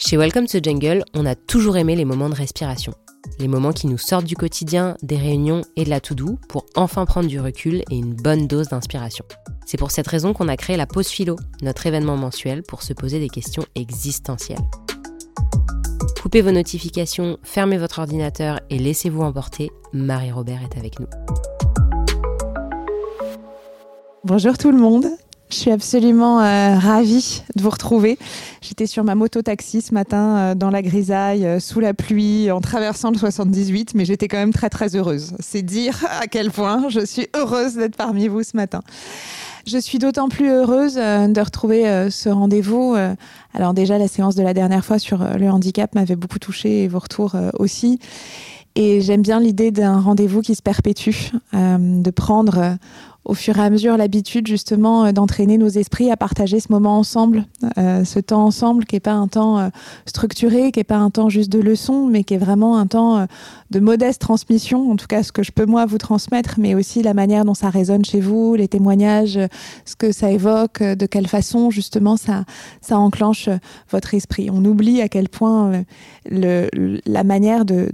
Chez Welcome to Jungle, on a toujours aimé les moments de respiration. Les moments qui nous sortent du quotidien, des réunions et de la to-do pour enfin prendre du recul et une bonne dose d'inspiration. C'est pour cette raison qu'on a créé la Pause Philo, notre événement mensuel pour se poser des questions existentielles. Coupez vos notifications, fermez votre ordinateur et laissez-vous emporter. Marie-Robert est avec nous. Bonjour tout le monde. Je suis absolument euh, ravie de vous retrouver. J'étais sur ma moto taxi ce matin euh, dans la grisaille, euh, sous la pluie, en traversant le 78, mais j'étais quand même très très heureuse. C'est dire à quel point je suis heureuse d'être parmi vous ce matin. Je suis d'autant plus heureuse de retrouver ce rendez-vous. Alors déjà, la séance de la dernière fois sur le handicap m'avait beaucoup touchée et vos retours aussi. Et j'aime bien l'idée d'un rendez-vous qui se perpétue, de prendre au fur et à mesure l'habitude justement euh, d'entraîner nos esprits à partager ce moment ensemble, euh, ce temps ensemble qui n'est pas un temps euh, structuré, qui n'est pas un temps juste de leçon, mais qui est vraiment un temps de modeste transmission, en tout cas ce que je peux moi vous transmettre, mais aussi la manière dont ça résonne chez vous, les témoignages, ce que ça évoque, de quelle façon justement ça, ça enclenche votre esprit. On oublie à quel point la manière de...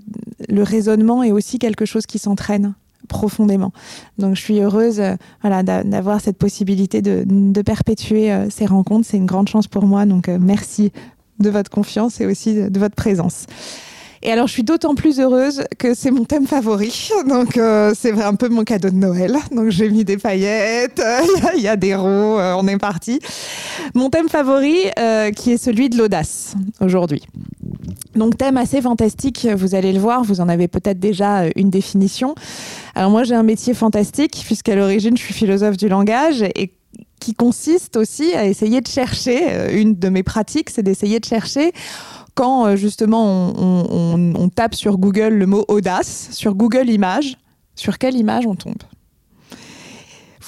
le raisonnement est aussi quelque chose qui s'entraîne profondément. Donc je suis heureuse euh, voilà, d'avoir cette possibilité de, perpétuer euh, ces rencontres. C'est une grande chance pour moi. Donc euh, merci de votre confiance et aussi de, votre présence. Et alors, je suis d'autant plus heureuse que c'est mon thème favori. Donc, c'est un peu mon cadeau de Noël. Donc, j'ai mis des paillettes, il y, a des roues, on est parti. Mon thème favori, qui est celui de l'audace aujourd'hui. Donc, thème assez fantastique, vous allez le voir, vous en avez peut-être déjà une définition. Alors, moi, j'ai un métier fantastique, puisqu'à l'origine, je suis philosophe du langage et qui consiste aussi à essayer de chercher, une de mes pratiques, c'est d'essayer de chercher quand euh, justement on, tape sur Google le mot audace, sur Google Images, sur quelle image on tombe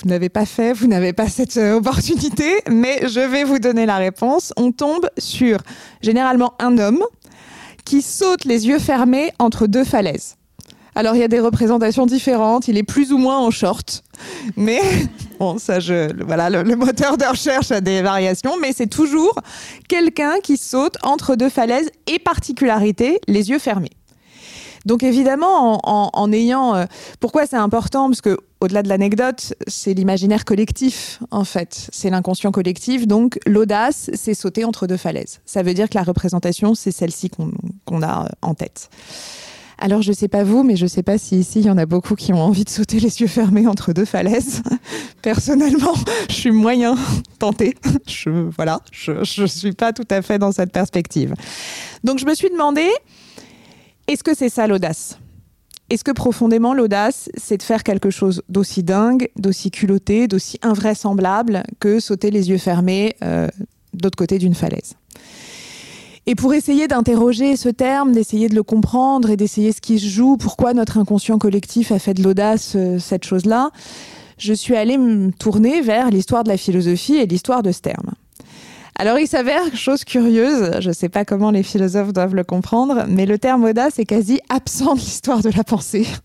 vous n'avez pas fait, vous n'avez pas cette euh, opportunité, mais je vais vous donner la réponse. On tombe sur généralement un homme qui saute les yeux fermés entre deux falaises. Alors il y a des représentations différentes, il est plus ou moins en short, mais bon, ça, je, voilà, le, moteur de recherche a des variations, mais c'est toujours quelqu'un qui saute entre deux falaises et particularité, les yeux fermés. Donc évidemment, en, ayant, euh, pourquoi c'est important? Parce que au-delà de l'anecdote, c'est l'imaginaire collectif en fait, c'est l'inconscient collectif. Donc l'audace, c'est sauter entre deux falaises. Ça veut dire que la représentation, c'est celle-ci qu'on a en tête. Alors, je sais pas vous, mais je sais pas si ici, il y en a beaucoup qui ont envie de sauter les yeux fermés entre deux falaises. Personnellement, je suis moyen tentée. Je, voilà, je, je suis pas tout à fait dans cette perspective. Donc, je me suis demandé, est-ce que c'est ça l'audace? Est-ce que profondément l'audace, c'est de faire quelque chose d'aussi dingue, d'aussi culotté, d'aussi invraisemblable que sauter les yeux fermés euh, d'autre côté d'une falaise? Et pour essayer d'interroger ce terme, d'essayer de le comprendre et d'essayer ce qui se joue, pourquoi notre inconscient collectif a fait de l'audace euh, cette chose-là, je suis allée me tourner vers l'histoire de la philosophie et l'histoire de ce terme. Alors il s'avère, chose curieuse, je ne sais pas comment les philosophes doivent le comprendre, mais le terme audace est quasi absent de l'histoire de la pensée.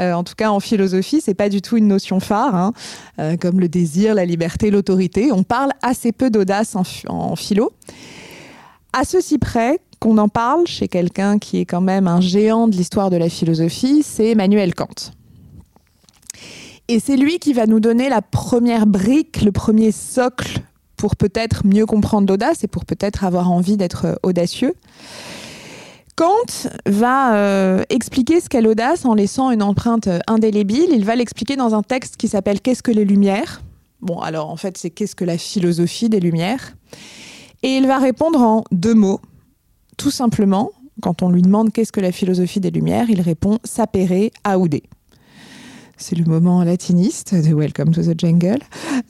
Euh, en tout cas, en philosophie, c'est pas du tout une notion phare, hein, euh, comme le désir, la liberté, l'autorité. On parle assez peu d'audace en, en, philo. À ceci près qu'on en parle chez quelqu'un qui est quand même un géant de l'histoire de la philosophie, c'est Emmanuel Kant. Et c'est lui qui va nous donner la première brique, le premier socle pour peut-être mieux comprendre l'audace et pour peut-être avoir envie d'être audacieux. Kant va euh, expliquer ce qu'est l'audace en laissant une empreinte indélébile. Il va l'expliquer dans un texte qui s'appelle Qu'est-ce que les Lumières? Bon, alors en fait, c'est Qu'est-ce que la philosophie des Lumières? Et il va répondre en deux mots. Tout simplement, quand on lui demande qu'est-ce que la philosophie des Lumières, il répond sapere aude c'est le moment latiniste de Welcome to the Jungle.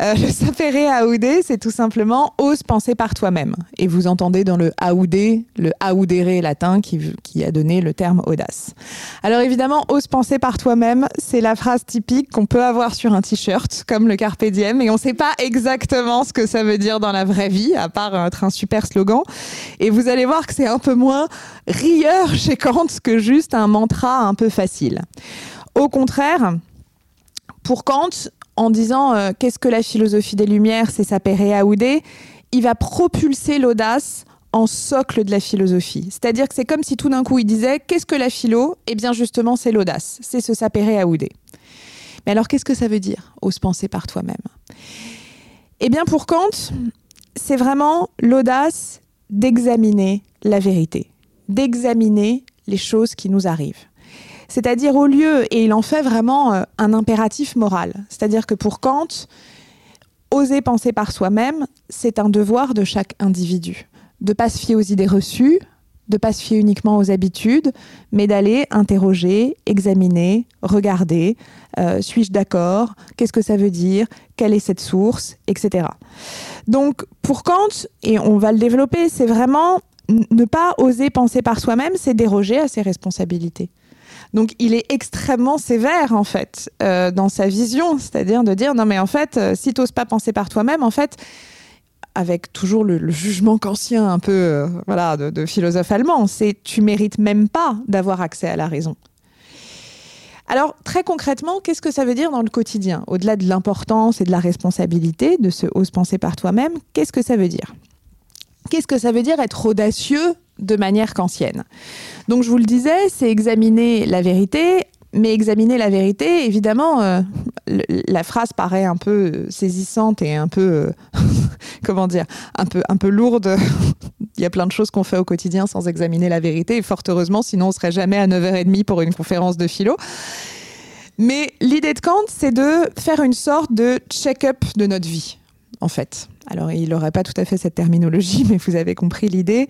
Euh, le sapere aude, c'est tout simplement ose penser par toi-même. Et vous entendez dans le aude, le audere latin qui, qui a donné le terme audace. Alors évidemment, ose penser par toi-même, c'est la phrase typique qu'on peut avoir sur un t-shirt, comme le Carpe Diem, et on ne sait pas exactement ce que ça veut dire dans la vraie vie, à part être un super slogan. Et vous allez voir que c'est un peu moins rieur chez Kant que juste un mantra un peu facile. Au contraire, pour Kant, en disant euh, qu'est-ce que la philosophie des Lumières, c'est sa Aoudé, il va propulser l'audace en socle de la philosophie. C'est-à-dire que c'est comme si tout d'un coup il disait Qu'est-ce que la philo? Eh bien justement, c'est l'audace, c'est se sapérer à ouder. Mais alors qu'est-ce que ça veut dire, ose penser par toi-même Eh bien pour Kant, c'est vraiment l'audace d'examiner la vérité, d'examiner les choses qui nous arrivent. C'est-à-dire au lieu, et il en fait vraiment euh, un impératif moral, c'est-à-dire que pour Kant, oser penser par soi-même, c'est un devoir de chaque individu. De ne pas se fier aux idées reçues, de ne pas se fier uniquement aux habitudes, mais d'aller interroger, examiner, regarder, euh, suis-je d'accord, qu'est-ce que ça veut dire, quelle est cette source, etc. Donc pour Kant, et on va le développer, c'est vraiment ne pas oser penser par soi-même, c'est déroger à ses responsabilités. Donc il est extrêmement sévère en fait euh, dans sa vision, c'est-à-dire de dire non mais en fait euh, si tu n'oses pas penser par toi-même, en fait avec toujours le, jugement kantien un peu euh, voilà de, de, philosophe allemand, c'est tu mérites même pas d'avoir accès à la raison. Alors très concrètement, qu'est-ce que ça veut dire dans le quotidien? Au-delà de l'importance et de la responsabilité de ce ose penser par toi-même, qu'est-ce que ça veut dire? Qu'est-ce que ça veut dire être audacieux de manière kantienne Donc je vous le disais, c'est examiner la vérité, mais examiner la vérité, évidemment, euh, la phrase paraît un peu saisissante et un peu, euh, comment dire, un peu, un peu lourde. Il y a plein de choses qu'on fait au quotidien sans examiner la vérité, et fort heureusement, sinon on serait jamais à 9h30 pour une conférence de philo. Mais l'idée de Kant, c'est de faire une sorte de check-up de notre vie, en fait alors il n'aurait pas tout à fait cette terminologie, mais vous avez compris l'idée,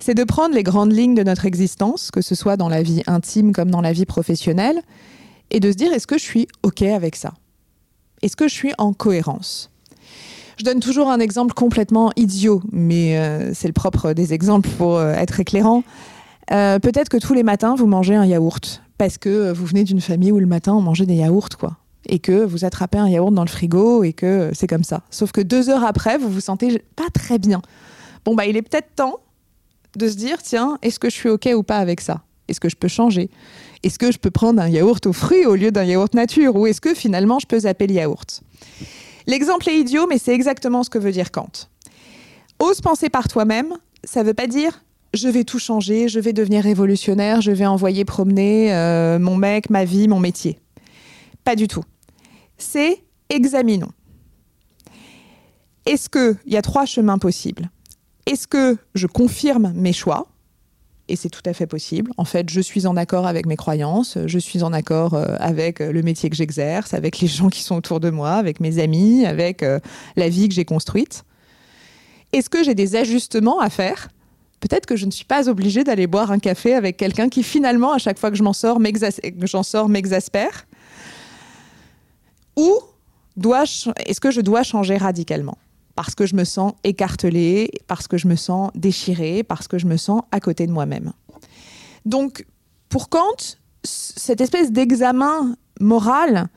c'est de prendre les grandes lignes de notre existence, que ce soit dans la vie intime comme dans la vie professionnelle, et de se dire est-ce que je suis OK avec ça? Est-ce que je suis en cohérence? Je donne toujours un exemple complètement idiot, mais euh, c'est le propre des exemples pour euh, être éclairant. Euh, peut-être que tous les matins, vous mangez un yaourt, parce que vous venez d'une famille où le matin, on mangeait des yaourts, quoi et que vous attrapez un yaourt dans le frigo et que c'est comme ça. Sauf que deux heures après, vous vous sentez pas très bien. Bon, bah, il est peut-être temps de se dire, tiens, est-ce que je suis OK ou pas avec ça? Est-ce que je peux changer? Est-ce que je peux prendre un yaourt aux fruits au lieu d'un yaourt nature? Ou est-ce que finalement, je peux zapper le yaourt? L'exemple est idiot, mais c'est exactement ce que veut dire Kant. Ose penser par toi-même, ça veut pas dire je vais tout changer, je vais devenir révolutionnaire, je vais envoyer promener euh, mon mec, ma vie, mon métier. Pas du tout c'est examinons. Est-ce qu'il y a trois chemins possibles? Est-ce que je confirme mes choix? Et c'est tout à fait possible. En fait, je suis en accord avec mes croyances, je suis en accord euh, avec le métier que j'exerce, avec les gens qui sont autour de moi, avec mes amis, avec euh, la vie que j'ai construite. Est-ce que j'ai des ajustements à faire? Peut-être que je ne suis pas obligée d'aller boire un café avec quelqu'un qui finalement, à chaque fois que je m'en sors, m'exaspère. Ou est-ce que je dois changer radicalement? Parce que je me sens écartelée, parce que je me sens déchirée, parce que je me sens à côté de moi-même. Donc, pour Kant, cette espèce d'examen moral,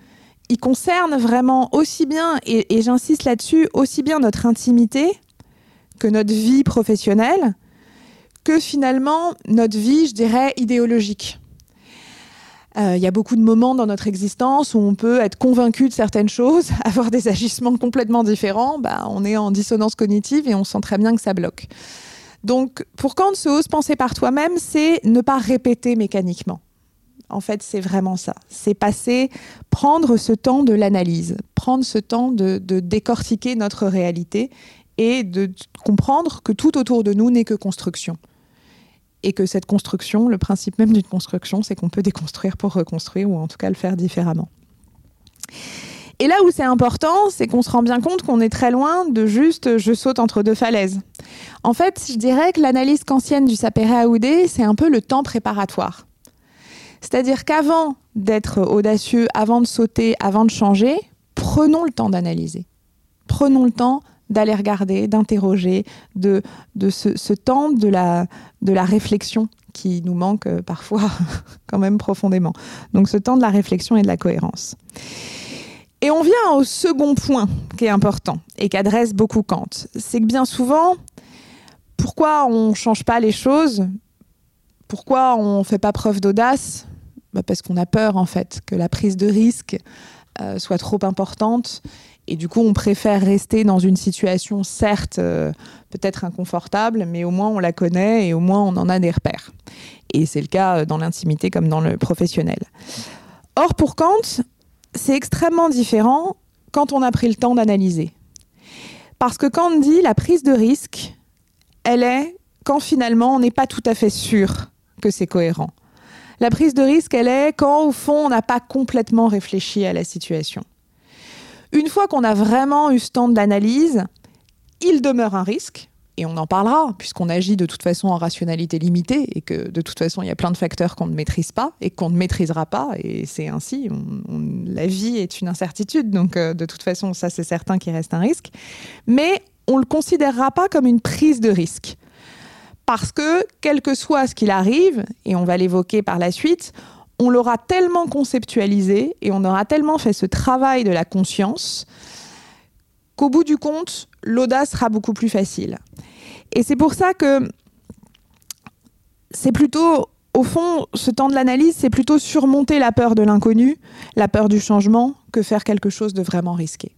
il concerne vraiment aussi bien, et, et j'insiste là-dessus, aussi bien notre intimité que notre vie professionnelle, que finalement notre vie, je dirais, idéologique. Euh, il y a beaucoup de moments dans notre existence où on peut être convaincu de certaines choses, avoir des agissements complètement différents. Bah, on est en dissonance cognitive et on sent très bien que ça bloque. Donc, pour Kant, se ose penser par toi-même, c'est ne pas répéter mécaniquement. En fait, c'est vraiment ça. C'est passer, prendre ce temps de l'analyse, prendre ce temps de décortiquer notre réalité et de comprendre que tout autour de nous n'est que construction et que cette construction, le principe même d'une construction, c'est qu'on peut déconstruire pour reconstruire ou en tout cas le faire différemment. Et là où c'est important, c'est qu'on se rend bien compte qu'on est très loin de juste je saute entre deux falaises. En fait, je dirais que l'analyse kantienne du sapere aude, c'est un peu le temps préparatoire. C'est-à-dire qu'avant d'être audacieux, avant de sauter, avant de changer, prenons le temps d'analyser. Prenons le temps d'aller regarder, d'interroger, de, de ce, temps de la, de la réflexion qui nous manque euh, parfois quand même profondément. Donc ce temps de la réflexion et de la cohérence. Et on vient au second point qui est important et qu'adresse beaucoup Kant. C'est que bien souvent, pourquoi on ne change pas les choses? Pourquoi on ne fait pas preuve d'audace? Bah Parce qu'on a peur en fait que la prise de risque euh, soit trop importante. Et du coup, on préfère rester dans une situation, certes, euh, peut-être inconfortable, mais au moins on la connaît et au moins on en a des repères. Et c'est le cas dans l'intimité comme dans le professionnel. Or, pour Kant, c'est extrêmement différent quand on a pris le temps d'analyser. Parce que Kant dit la prise de risque, elle est quand finalement on n'est pas tout à fait sûr que c'est cohérent. La prise de risque, elle est quand au fond on n'a pas complètement réfléchi à la situation. Une fois qu'on a vraiment eu ce temps de l'analyse, il demeure un risque, et on en parlera, puisqu'on agit de toute façon en rationalité limitée et que de toute façon, il y a plein de facteurs qu'on ne maîtrise pas et qu'on ne maîtrisera pas. Et c'est ainsi, la vie est une incertitude, donc euh, de toute façon, ça c'est certain qu'il reste un risque. Mais on ne le considérera pas comme une prise de risque. Parce que, quel que soit ce qu'il arrive, et on va l'évoquer par la suite, on l'aura tellement conceptualisé et on aura tellement fait ce travail de la conscience qu'au bout du compte, l'audace sera beaucoup plus facile. Et c'est pour ça que c'est plutôt, au fond, ce temps de l'analyse, c'est plutôt surmonter la peur de l'inconnu, la peur du changement, que faire quelque chose de vraiment risqué.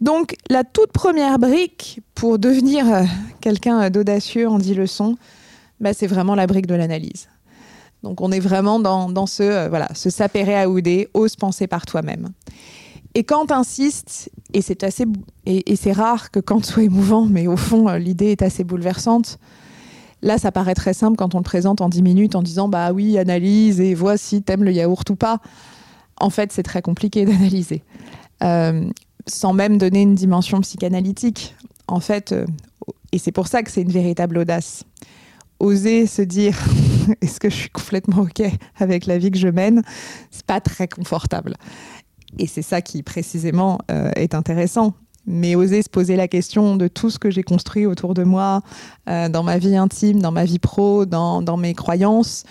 Donc la toute première brique pour devenir euh, quelqu'un d'audacieux en dix leçons, bah, c'est vraiment la brique de l'analyse. Donc on est vraiment dans, ce, euh, voilà, ce sapere aude, ose penser par toi-même. Et Kant insiste, et c'est assez et, c'est rare que Kant soit émouvant, mais au fond, euh, l'idée est assez bouleversante. Là, ça paraît très simple quand on le présente en 10 minutes en disant bah oui, analyse et vois si t'aimes le yaourt ou pas. En fait, c'est très compliqué d'analyser, euh, sans même donner une dimension psychanalytique. En fait, et c'est pour ça que c'est une véritable audace. Oser se dire est-ce que je suis complètement ok avec la vie que je mène, c'est pas très confortable. Et c'est ça qui précisément euh, est intéressant. Mais oser se poser la question de tout ce que j'ai construit autour de moi, euh, dans ma vie intime, dans ma vie pro, dans, mes croyances,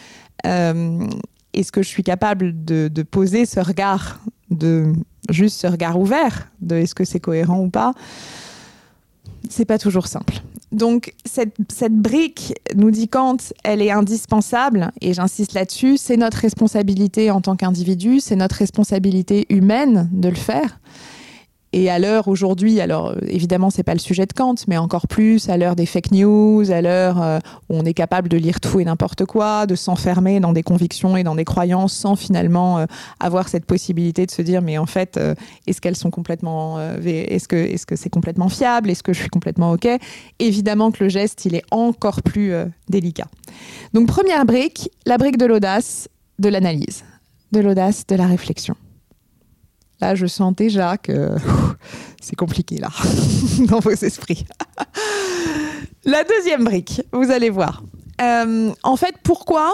euh, est-ce que je suis capable de, poser ce regard, de juste ce regard ouvert, de est-ce que c'est cohérent ou pas? C'est pas toujours simple. Donc cette, brique, nous dit Kant, elle est indispensable, et j'insiste là-dessus, c'est notre responsabilité en tant qu'individu, c'est notre responsabilité humaine de le faire. Et à l'heure aujourd'hui, alors euh, évidemment c'est pas le sujet de Kant, mais encore plus à l'heure des fake news, à l'heure euh, où on est capable de lire tout et n'importe quoi, de s'enfermer dans des convictions et dans des croyances sans finalement euh, avoir cette possibilité de se dire mais en fait est-ce qu'elles sont complètement, est-ce que est-ce que c'est complètement fiable, est-ce que je suis complètement ok? Évidemment que le geste il est encore plus délicat. Donc première brique, la brique de l'audace, de l'analyse, de l'audace, de la réflexion. Là, je sens déjà que c'est compliqué, là, dans vos esprits. La deuxième brique, vous allez voir. Euh, en fait, pourquoi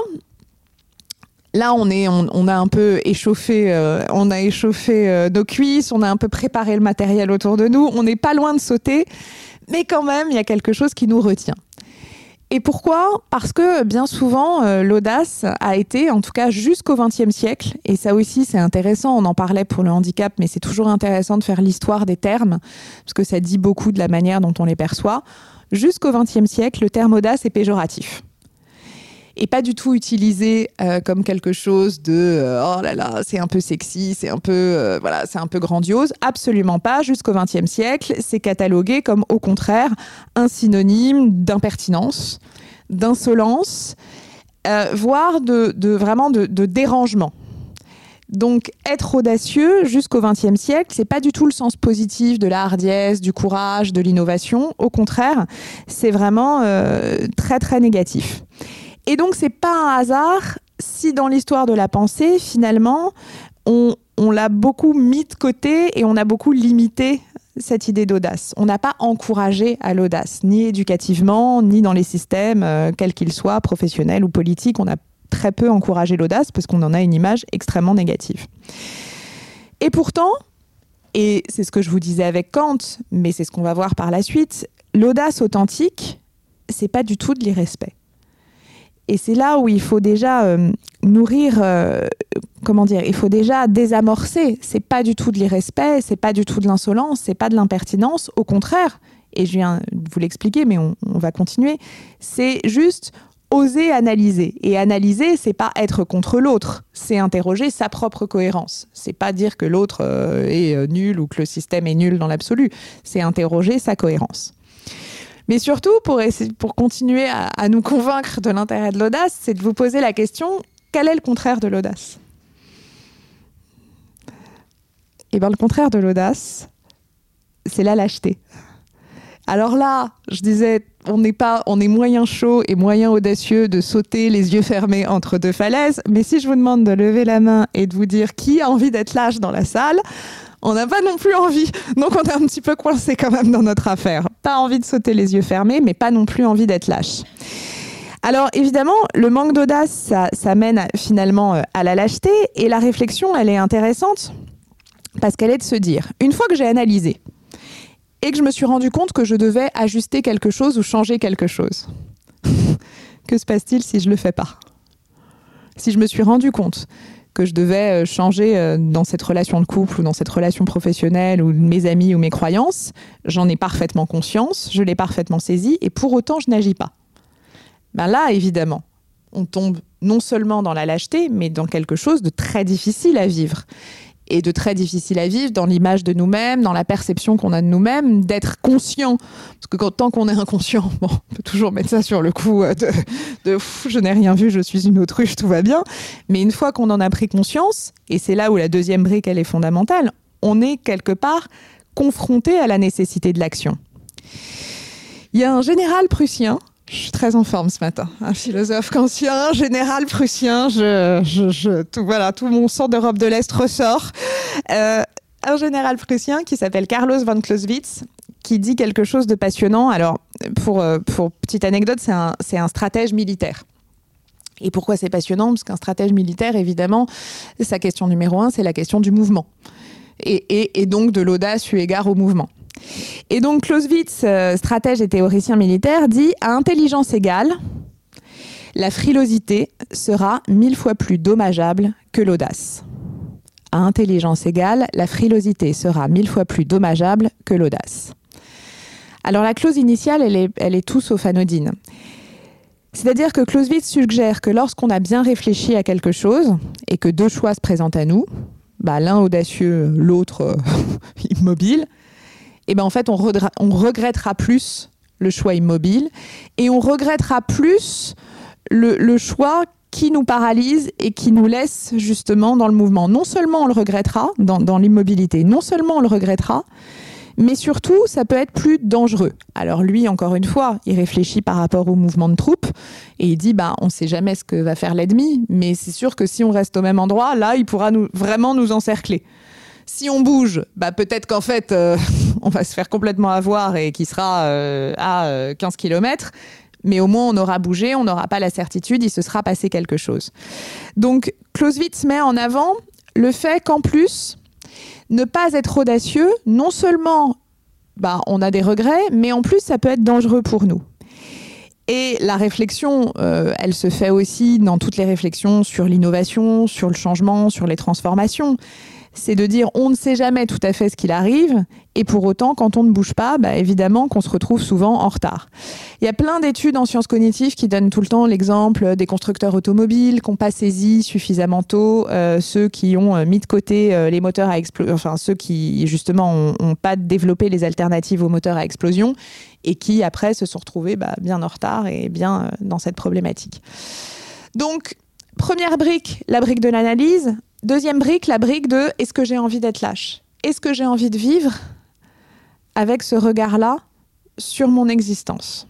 Là, on, est, on, a un peu échauffé, euh, on a échauffé euh, nos cuisses, on a un peu préparé le matériel autour de nous, on n'est pas loin de sauter, mais quand même, il y a quelque chose qui nous retient. Et pourquoi? Parce que bien souvent, euh, l'audace a été, en tout cas jusqu'au XXe siècle, et ça aussi c'est intéressant, on en parlait pour le handicap, mais c'est toujours intéressant de faire l'histoire des termes, parce que ça dit beaucoup de la manière dont on les perçoit. Jusqu'au XXe siècle, le terme audace est péjoratif et pas du tout utilisé euh, comme quelque chose de euh, oh là là, c'est un peu sexy, c'est un peu euh, voilà, c'est un peu grandiose. Absolument pas. Jusqu'au XXe siècle, c'est catalogué comme au contraire un synonyme d'impertinence, d'insolence, voire de, vraiment de, de, dérangement. Donc, être audacieux jusqu'au XXe siècle, c'est pas du tout le sens positif de la hardiesse, du courage, de l'innovation. Au contraire, c'est vraiment très très négatif. Et donc, c'est pas un hasard si dans l'histoire de la pensée, finalement, on, l'a beaucoup mis de côté et on a beaucoup limité cette idée d'audace. On n'a pas encouragé à l'audace, ni éducativement, ni dans les systèmes, euh, quels qu'ils soient, professionnels ou politiques. On a très peu encouragé l'audace parce qu'on en a une image extrêmement négative. Et pourtant, et c'est ce que je vous disais avec Kant, mais c'est ce qu'on va voir par la suite, l'audace authentique, c'est pas du tout de l'irrespect. Et c'est là où il faut déjà euh, nourrir, euh, comment dire, il faut déjà désamorcer. C'est pas du tout de l'irrespect, c'est pas du tout de l'insolence, c'est pas de l'impertinence. Au contraire, et je viens de vous l'expliquer, mais on, va continuer. C'est juste, oser analyser. Et analyser, c'est pas être contre l'autre, c'est interroger sa propre cohérence. C'est pas dire que l'autre euh, est euh, nul ou que le système est nul dans l'absolu. C'est interroger sa cohérence. Mais surtout, pour, pour continuer à, nous convaincre de l'intérêt de l'audace, c'est de vous poser la question quel est le contraire de l'audace? Eh bien, le contraire de l'audace, c'est la lâcheté. Alors là, je disais, on pas, on est moyen chaud et moyen audacieux de sauter les yeux fermés entre deux falaises. Mais si je vous demande de lever la main et de vous dire qui a envie d'être lâche dans la salle, on n'a pas non plus envie. Donc on est un petit peu coincé quand même dans notre affaire. Pas envie de sauter les yeux fermés, mais pas non plus envie d'être lâche. Alors évidemment, le manque d'audace, ça, mène finalement euh, à la lâcheté. Et la réflexion, elle est intéressante parce qu'elle est de se dire, une fois que j'ai analysé, et que je me suis rendu compte que je devais ajuster quelque chose ou changer quelque chose. que se passe-t-il si je le fais pas? Si je me suis rendu compte que je devais euh, changer euh, dans cette relation de couple ou dans cette relation professionnelle ou mes amis ou mes croyances, j'en ai parfaitement conscience, je l'ai parfaitement saisi et pour autant je n'agis pas. Ben là, évidemment, on tombe non seulement dans la lâcheté, mais dans quelque chose de très difficile à vivre et de très difficile à vivre dans l'image de nous-mêmes, dans la perception qu'on a de nous-mêmes, d'être conscient. Parce que tant qu'on est inconscient, on peut toujours mettre ça sur le coup euh, de, je n'ai rien vu, je suis une autruche, tout va bien. Mais une fois qu'on en a pris conscience, et c'est là où la deuxième brique, elle est fondamentale, on est quelque part confronté à la nécessité de l'action. Il y a un général prussien je suis très en forme ce matin. Un philosophe kantien, général prussien. Je, je, tout, voilà, tout mon sang d'Europe de l'Est ressort. Euh, un général prussien qui s'appelle Carlos von Clausewitz, qui dit quelque chose de passionnant. Alors, pour, euh, petite anecdote, c'est un, un stratège militaire. Et pourquoi c'est passionnant? Parce qu'un stratège militaire, évidemment, sa question numéro un, c'est la question du mouvement. Et, et donc de l'audace eu égard au mouvement. Et donc Clausewitz, euh, stratège et théoricien militaire, dit à intelligence égale, la frilosité sera mille fois plus dommageable que l'audace. À intelligence égale, la frilosité sera mille fois plus dommageable que l'audace. Alors la clause initiale, elle est, elle est tout sauf anodine. C'est-à-dire que Clausewitz suggère que lorsqu'on a bien réfléchi à quelque chose et que deux choix se présentent à nous, bah, l'un audacieux, l'autre immobile, eh ben en fait, on, regrettera plus le choix immobile et on regrettera plus le, choix qui nous paralyse et qui nous laisse justement dans le mouvement. Non seulement on le regrettera dans, l'immobilité, non seulement on le regrettera, mais surtout, ça peut être plus dangereux. Alors lui, encore une fois, il réfléchit par rapport au mouvement de troupes et il dit, bah, on ne sait jamais ce que va faire l'ennemi, mais c'est sûr que si on reste au même endroit, là, il pourra nous, vraiment nous encercler. Si on bouge, bah peut-être qu'en fait, euh, on va se faire complètement avoir et qui sera euh, à 15 euh, km. Mais au moins, on aura bougé, on n'aura pas la certitude, il se sera passé quelque chose. Donc, Clausewitz met en avant le fait qu'en plus, ne pas être audacieux, non seulement bah, on a des regrets, mais en plus, ça peut être dangereux pour nous. Et la réflexion, elle se fait aussi dans toutes les réflexions sur l'innovation, sur le changement, sur les transformations c'est de dire on ne sait jamais tout à fait ce qu'il arrive, et pour autant, quand on ne bouge pas, bah, évidemment qu'on se retrouve souvent en retard. Il y a plein d'études en sciences cognitives qui donnent tout le temps l'exemple des constructeurs automobiles qui n'ont pas saisi suffisamment tôt euh, ceux qui ont euh, mis de côté euh, les moteurs à explosion, enfin ceux qui justement n'ont pas développé les alternatives aux moteurs à explosion, et qui après se sont retrouvés bah, bien en retard et bien dans cette problématique. Donc, première brique, la brique de l'analyse. Deuxième brique, la brique de est-ce que j'ai envie d'être lâche? Est-ce que j'ai envie de vivre avec ce regard-là sur mon existence?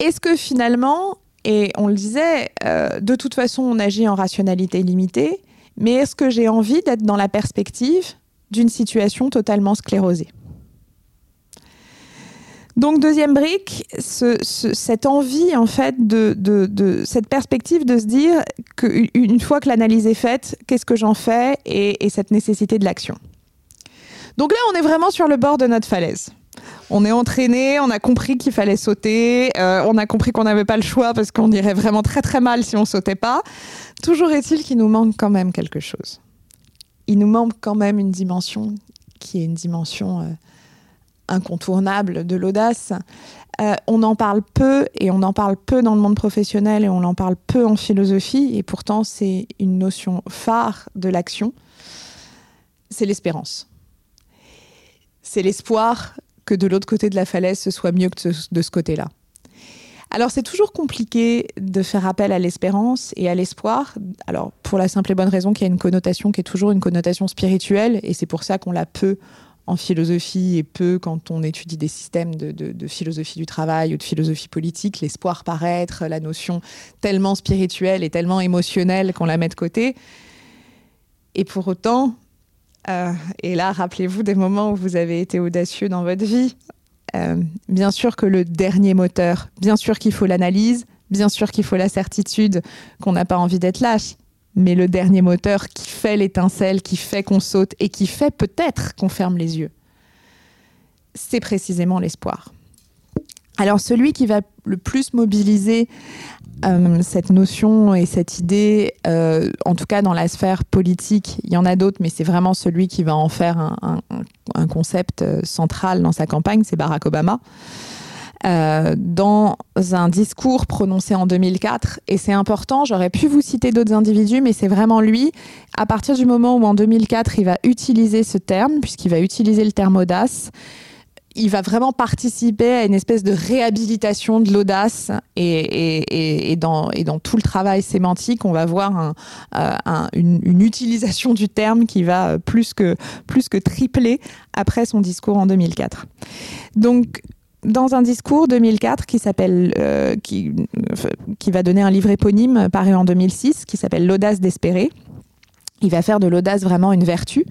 Est-ce que finalement, et on le disait, euh, de toute façon on agit en rationalité limitée, mais est-ce que j'ai envie d'être dans la perspective d'une situation totalement sclérosée? Donc deuxième brique, cette envie en fait de, cette perspective de se dire qu'une fois que l'analyse est faite, qu'est-ce que j'en fais et, cette nécessité de l'action. Donc là, on est vraiment sur le bord de notre falaise. On est entraîné, on a compris qu'il fallait sauter, euh, on a compris qu'on n'avait pas le choix parce qu'on irait vraiment très très mal si on sautait pas. Toujours est-il qu'il nous manque quand même quelque chose. Il nous manque quand même une dimension qui est une dimension euh, incontournable de l'audace. Euh, on en parle peu et on en parle peu dans le monde professionnel et on en parle peu en philosophie et pourtant c'est une notion phare de l'action. C'est l'espérance. C'est l'espoir que de l'autre côté de la falaise ce soit mieux que de ce côté-là. Alors c'est toujours compliqué de faire appel à l'espérance et à l'espoir. Alors pour la simple et bonne raison qu'il y a une connotation qui est toujours une connotation spirituelle et c'est pour ça qu'on l'a peu en philosophie et peu quand on étudie des systèmes de, philosophie du travail ou de philosophie politique, l'espoir paraît être la notion tellement spirituelle et tellement émotionnelle qu'on la met de côté. Et pour autant, euh, et là, rappelez-vous des moments où vous avez été audacieux dans votre vie. Euh, bien sûr que le dernier moteur, bien sûr qu'il faut l'analyse, bien sûr qu'il faut la certitude qu'on n'a pas envie d'être lâche mais le dernier moteur qui fait l'étincelle, qui fait qu'on saute et qui fait peut-être qu'on ferme les yeux. C'est précisément l'espoir. Alors celui qui va le plus mobiliser euh, cette notion et cette idée, euh, en tout cas dans la sphère politique, il y en a d'autres, mais c'est vraiment celui qui va en faire un concept euh, central dans sa campagne, c'est Barack Obama. Euh, dans un discours prononcé en 2004. Et c'est important, j'aurais pu vous citer d'autres individus, mais c'est vraiment lui. À partir du moment où en 2004, il va utiliser ce terme, puisqu'il va utiliser le terme audace, il va vraiment participer à une espèce de réhabilitation de l'audace et, dans, tout le travail sémantique, on va voir euh, une, utilisation du terme qui va plus que, plus que tripler après son discours en 2004. Donc, dans un discours 2004 qui s'appelle, euh, qui, va donner un livre éponyme paru en 2006 qui s'appelle L'audace d'espérer. Il va faire de l'audace vraiment une vertu.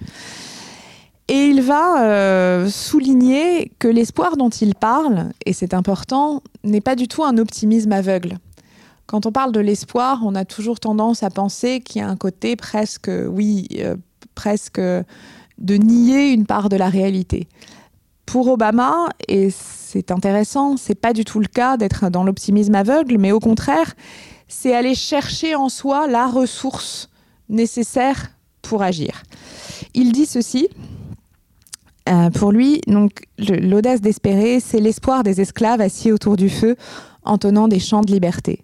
Et il va euh, souligner que l'espoir dont il parle, et c'est important, n'est pas du tout un optimisme aveugle. Quand on parle de l'espoir, on a toujours tendance à penser qu'il y a un côté presque, oui, euh, presque de nier une part de la réalité. Pour Obama, et c'est intéressant, c'est pas du tout le cas d'être dans l'optimisme aveugle, mais au contraire, c'est aller chercher en soi la ressource nécessaire pour agir. Il dit ceci. Euh, pour lui, donc l'audace d'espérer, c'est l'espoir des esclaves assis autour du feu, entonnant des chants de liberté.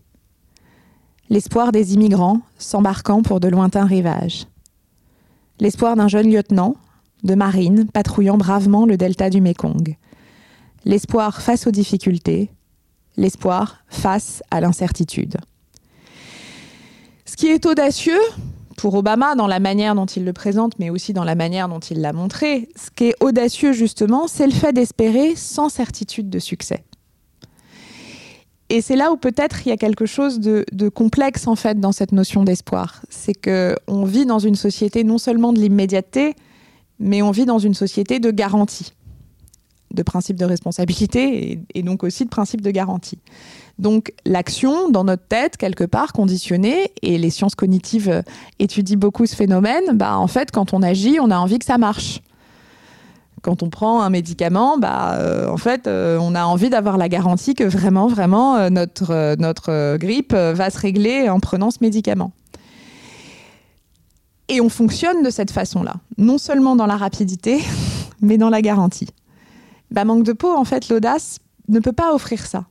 L'espoir des immigrants s'embarquant pour de lointains rivages. L'espoir d'un jeune lieutenant, de marine patrouillant bravement le delta du Mékong. L'espoir face aux difficultés, l'espoir face à l'incertitude. Ce qui est audacieux pour Obama dans la manière dont il le présente, mais aussi dans la manière dont il l'a montré, ce qui est audacieux justement, c'est le fait d'espérer sans certitude de succès. Et c'est là où peut-être il y a quelque chose de, de, complexe en fait dans cette notion d'espoir. C'est que on vit dans une société non seulement de l'immédiateté, mais on vit dans une société de garantie, de principe de responsabilité et, donc aussi de principe de garantie. Donc l'action dans notre tête, quelque part, conditionnée, et les sciences cognitives étudient beaucoup ce phénomène, bah, en fait, quand on agit, on a envie que ça marche. Quand on prend un médicament, bah, euh, en fait, euh, on a envie d'avoir la garantie que vraiment, vraiment, euh, notre, notre grippe va se régler en prenant ce médicament. Et on fonctionne de cette façon-là, non seulement dans la rapidité, mais dans la garantie. Bah, manque de peau, en fait, l'audace ne peut pas offrir ça.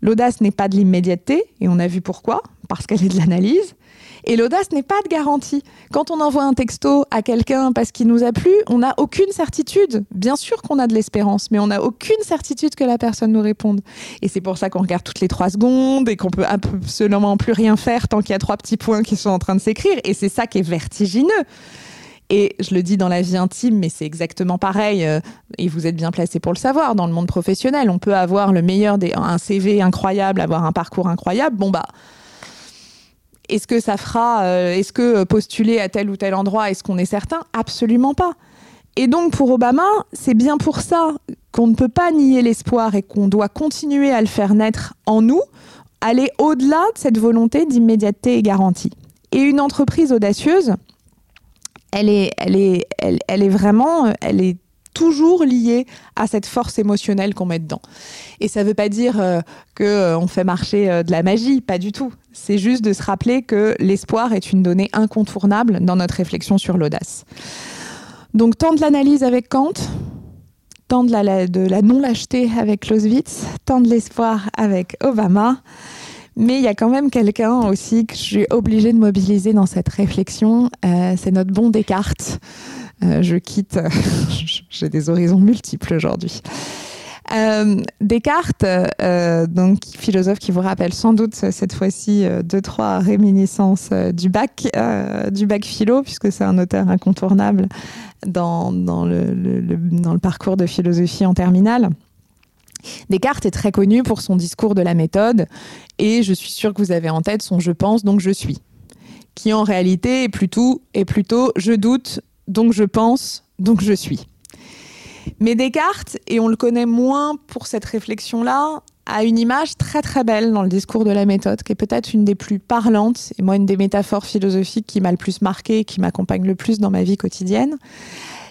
L'audace n'est pas de l'immédiateté, et on a vu pourquoi, parce qu'elle est de l'analyse. Et l'audace n'est pas de garantie. Quand on envoie un texto à quelqu'un parce qu'il nous a plu, on n'a aucune certitude. Bien sûr qu'on a de l'espérance, mais on n'a aucune certitude que la personne nous réponde. Et c'est pour ça qu'on regarde toutes les trois secondes et qu'on peut absolument plus rien faire tant qu'il y a trois petits points qui sont en train de s'écrire. Et c'est ça qui est vertigineux. Et je le dis dans la vie intime, mais c'est exactement pareil, euh, et vous êtes bien placé pour le savoir, dans le monde professionnel, on peut avoir le meilleur des, un CV incroyable, avoir un parcours incroyable, bon bah, est-ce que ça fera, euh, est-ce que postuler à tel ou tel endroit, est-ce qu'on est certain? Absolument pas. Et donc pour Obama, c'est bien pour ça qu'on ne peut pas nier l'espoir et qu'on doit continuer à le faire naître en nous, aller au-delà de cette volonté d'immédiateté et garantie. Et une entreprise audacieuse, elle est, elle est, elle est vraiment, elle est toujours lié à cette force émotionnelle qu'on met dedans. Et ça ne veut pas dire euh, qu'on euh, fait marcher euh, de la magie, pas du tout. C'est juste de se rappeler que l'espoir est une donnée incontournable dans notre réflexion sur l'audace. Donc tant de l'analyse avec Kant, tant de la, de la non-lâcheté avec Clausewitz, tant de l'espoir avec Obama. Mais il y a quand même quelqu'un aussi que je suis obligée de mobiliser dans cette réflexion, euh, c'est notre bon Descartes. Euh, je quitte, j'ai des horizons multiples aujourd'hui. Euh, Descartes, euh, donc philosophe qui vous rappelle sans doute cette fois-ci deux trois réminiscences du bac, du bac philo, puisque c'est un auteur incontournable dans, dans le, dans le parcours de philosophie en terminale. Descartes est très connu pour son discours de la méthode, et je suis sûre que vous avez en tête son je pense donc je suis, qui en réalité est plutôt, est plutôt je doute donc je pense donc je suis. Mais Descartes, et on le connaît moins pour cette réflexion-là, a une image très très belle dans le discours de la méthode, qui est peut-être une des plus parlantes, et moi une des métaphores philosophiques qui m'a le plus marqué et qui m'accompagne le plus dans ma vie quotidienne.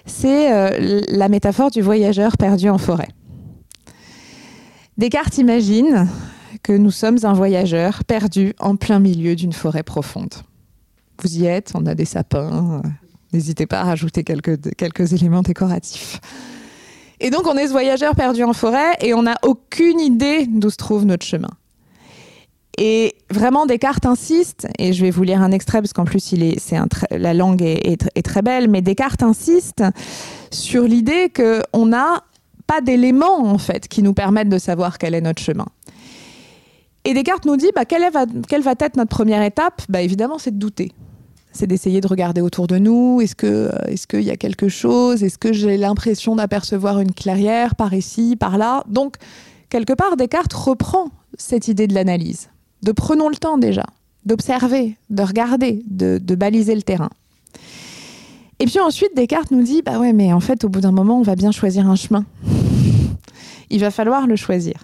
C'est euh, la métaphore du voyageur perdu en forêt. Descartes imagine que nous sommes un voyageur perdu en plein milieu d'une forêt profonde. Vous y êtes, on a des sapins, n'hésitez pas à rajouter quelques, quelques éléments décoratifs. Et donc, on est ce voyageur perdu en forêt et on n'a aucune idée d'où se trouve notre chemin. Et vraiment, Descartes insiste, et je vais vous lire un extrait parce qu'en plus, il est, c'est la langue est, est, très belle, mais Descartes insiste sur l'idée qu'on n'a pas d'éléments en fait qui nous permettent de savoir quel est notre chemin. Et Descartes nous dit, bah, quelle, est, quelle va être notre première étape? Bah, Évidemment, c'est de douter c'est d'essayer de regarder autour de nous. Est-ce que euh, est-ce qu'il y a quelque chose? Est-ce que j'ai l'impression d'apercevoir une clairière par ici, par là? Donc quelque part, Descartes reprend cette idée de l'analyse. De prenons le temps déjà, d'observer, de regarder, de, de, baliser le terrain. Et puis ensuite, Descartes nous dit bah ouais, mais en fait, au bout d'un moment, on va bien choisir un chemin. Il va falloir le choisir.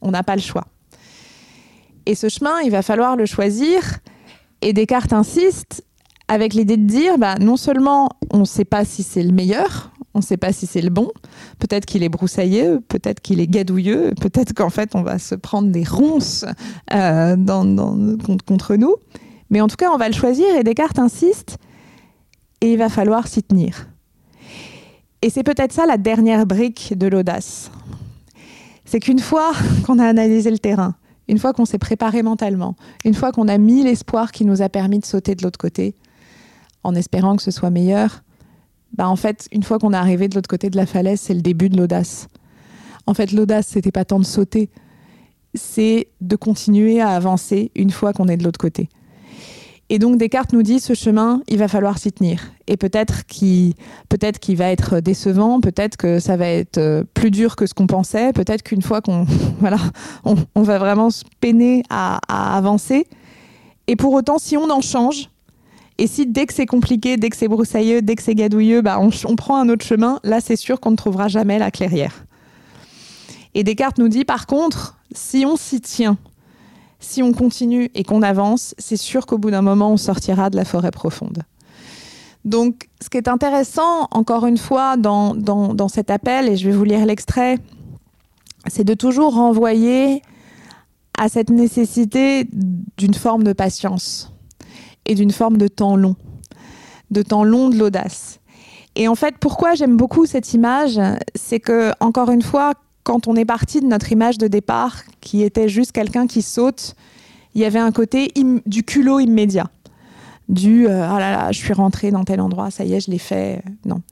On n'a pas le choix. Et ce chemin, il va falloir le choisir. Et Descartes insiste, avec l'idée de dire, bah, non seulement on ne sait pas si c'est le meilleur, on ne sait pas si c'est le bon, peut-être qu'il est broussailleux, peut-être qu'il est gadouilleux, peut-être qu'en fait on va se prendre des ronces euh, dans, contre, nous, mais en tout cas on va le choisir et Descartes insiste, et il va falloir s'y tenir. Et c'est peut-être ça la dernière brique de l'audace. C'est qu'une fois qu'on a analysé le terrain, une fois qu'on s'est préparé mentalement, une fois qu'on a mis l'espoir qui nous a permis de sauter de l'autre côté, en espérant que ce soit meilleur, bah en fait, une fois qu'on est arrivé de l'autre côté de la falaise, c'est le début de l'audace. En fait, l'audace, c'était pas tant de sauter, c'est de continuer à avancer une fois qu'on est de l'autre côté. Et donc Descartes nous dit ce chemin, il va falloir s'y tenir. Et peut-être qu'il qu'il va être décevant, peut-être que ça va être euh, plus dur que ce qu'on pensait, peut-être qu'une fois qu'on voilà, on, va vraiment se peiner à avancer. Et pour autant, si on en change, et si dès que c'est compliqué, dès que c'est broussailleux, dès que c'est gadouilleux, bah on, prend un autre chemin, là c'est sûr qu'on ne trouvera jamais la clairière. Et Descartes nous dit par contre, si on s'y tient, si on continue et qu'on avance, c'est sûr qu'au bout d'un moment, on sortira de la forêt profonde. Donc, ce qui est intéressant, encore une fois, dans, dans, dans cet appel, et je vais vous lire l'extrait, c'est de toujours renvoyer à cette nécessité d'une forme de patience et d'une forme de temps long, de temps long de l'audace. Et en fait, pourquoi j'aime beaucoup cette image, c'est que, encore une fois, quand on est parti de notre image de départ, qui était juste quelqu'un qui saute, il y avait un côté du culot immédiat. Du euh, oh là là, je suis rentré dans tel endroit, ça y est, je l'ai fait. Non.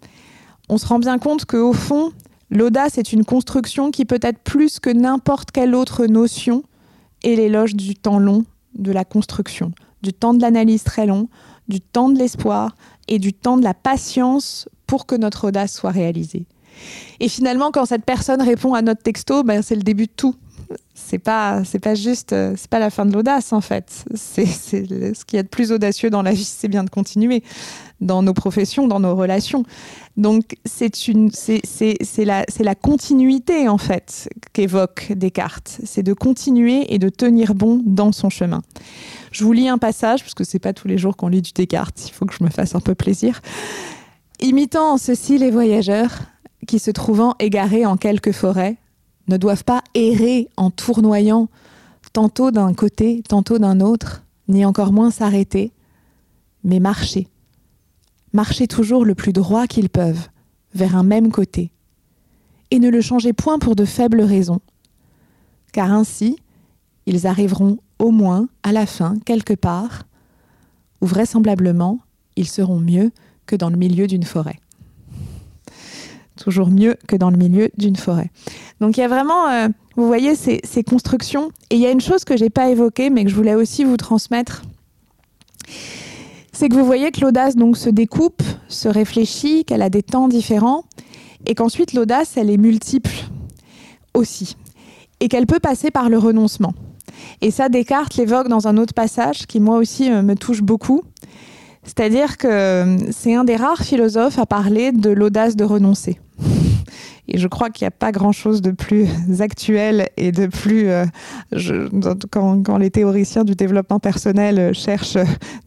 On se rend bien compte qu'au fond, l'audace est une construction qui peut être plus que n'importe quelle autre notion et l'éloge du temps long de la construction du temps de l'analyse très long, du temps de l'espoir et du temps de la patience pour que notre audace soit réalisée. Et finalement, quand cette personne répond à notre texto, ben, c'est le début de tout. C'est pas, c'est pas juste, euh, c'est pas la fin de l'audace en fait. C'est, ce qu'il y a de plus audacieux dans la vie, c'est bien de continuer dans nos professions, dans nos relations. Donc c'est une, c'est, la, c'est la continuité en fait qu'évoque Descartes. C'est de continuer et de tenir bon dans son chemin. Je vous lis un passage, parce que c'est pas tous les jours qu'on lit du Descartes, il faut que je me fasse un peu plaisir. Imitant en ceci les voyageurs, qui se trouvant égarés en quelques forêts, ne doivent pas errer en tournoyant tantôt d'un côté, tantôt d'un autre, ni encore moins s'arrêter, mais marcher. Marcher toujours le plus droit qu'ils peuvent, vers un même côté. et ne le changez point pour de faibles raisons, car ainsi ils arriveront au moins à la fin quelque part, où vraisemblablement ils seront mieux que dans le milieu d'une forêt. Toujours mieux que dans le milieu d'une forêt. Donc il y a vraiment, euh, vous voyez, ces, constructions. Et il y a une chose que je n'ai pas évoquée, mais que je voulais aussi vous transmettre. C'est que vous voyez que l'audace donc se découpe, se réfléchit, qu'elle a des temps différents, et qu'ensuite l'audace, elle est multiple aussi, et qu'elle peut passer par le renoncement. Et ça, Descartes l'évoque dans un autre passage qui, moi aussi, euh, me touche beaucoup. C'est-à-dire que euh, c'est un des rares philosophes à parler de l'audace de renoncer. Et je crois qu'il n'y a pas grand-chose de plus actuel et de plus... Euh, quand, les théoriciens du développement personnel cherchent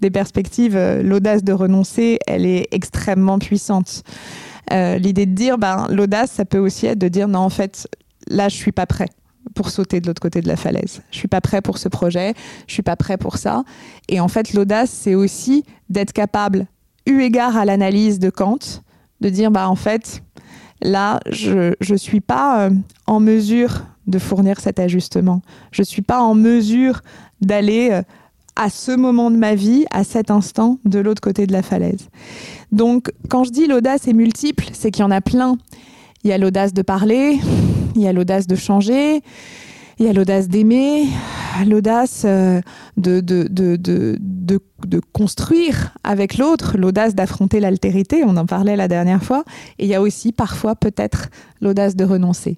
des perspectives, l'audace de renoncer, elle est extrêmement puissante. Euh, L'idée de dire, ben, l'audace, ça peut aussi être de dire, non, en fait, là, je suis pas prêt pour sauter de l'autre côté de la falaise. Je suis pas prêt pour ce projet, je suis pas prêt pour ça. Et en fait, l'audace, c'est aussi d'être capable, eu égard à l'analyse de Kant, de dire bah en fait, là, je ne suis pas euh, en mesure de fournir cet ajustement. Je suis pas en mesure d'aller euh, à ce moment de ma vie, à cet instant, de l'autre côté de la falaise. Donc, quand je dis l'audace est multiple, c'est qu'il y en a plein. Il y a l'audace de parler, il y a l'audace de changer, il y a l'audace d'aimer, l'audace euh, de, de, de, de, construire avec l'autre, l'audace d'affronter l'altérité, on en parlait la dernière fois, et il y a aussi parfois peut-être l'audace de renoncer.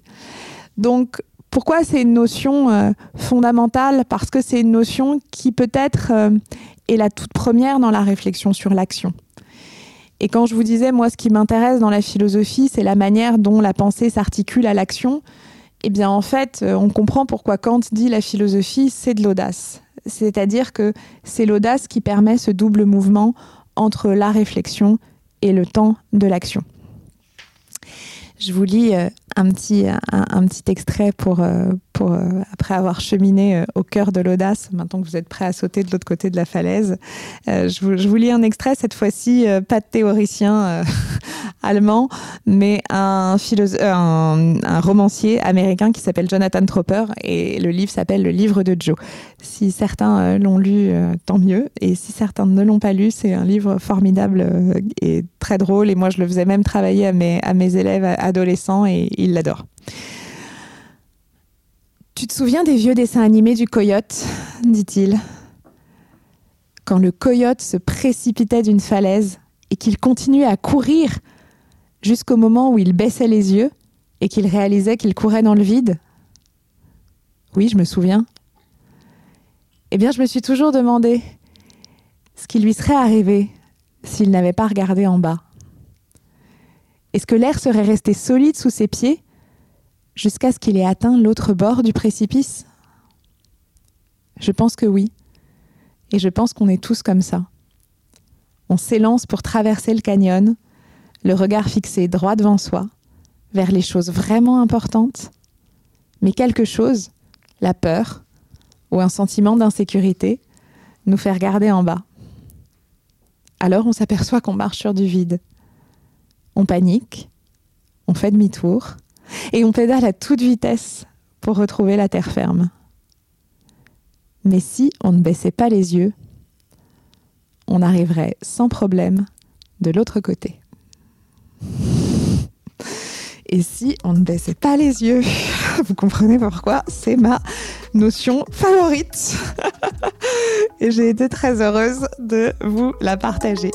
Donc, pourquoi c'est une notion euh, fondamentale? Parce que c'est une notion qui peut-être euh, est la toute première dans la réflexion sur l'action. Et quand je vous disais, moi, ce qui m'intéresse dans la philosophie, c'est la manière dont la pensée s'articule à l'action, eh bien, en fait, euh, on comprend pourquoi Kant dit la philosophie, c'est de l'audace. C'est-à-dire que c'est l'audace qui permet ce double mouvement entre la réflexion et le temps de l'action. Je vous lis euh, un petit, un, petit extrait pour, euh, euh, après avoir cheminé au cœur de l'audace, maintenant que vous êtes prêt à sauter de l'autre côté de la falaise. Je vous, je, vous, lis un extrait, cette fois-ci, pas de théoricien allemand, mais un, romancier américain qui s'appelle Jonathan Tropper, et le livre s'appelle Le livre de Joe. Si certains l'ont lu, tant mieux, et si certains ne l'ont pas lu, c'est un livre formidable et très drôle, et moi je le faisais même travailler à mes élèves adolescents, et ils l'adorent. Tu te souviens des vieux dessins animés du coyote dit-il. Quand le coyote se précipitait d'une falaise et qu'il continuait à courir jusqu'au moment où il baissait les yeux et qu'il réalisait qu'il courait dans le vide? Oui, je me souviens. Eh bien, je me suis toujours demandé ce qui lui serait arrivé s'il n'avait pas regardé en bas. Est-ce que l'air serait resté solide sous ses pieds jusqu'à ce qu'il ait atteint l'autre bord du précipice Je pense que oui. Et je pense qu'on est tous comme ça. On s'élance pour traverser le canyon, le regard fixé droit devant soi, vers les choses vraiment importantes, mais quelque chose, la peur ou un sentiment d'insécurité, nous fait regarder en bas. Alors on s'aperçoit qu'on marche sur du vide. On panique, on fait demi-tour et on pédale à toute vitesse pour retrouver la terre ferme. Mais si on ne baissait pas les yeux, on arriverait sans problème de l'autre côté. Et si on ne baissait pas les yeux, vous comprenez pourquoi c'est ma notion favorite. Et j'ai été très heureuse de vous la partager.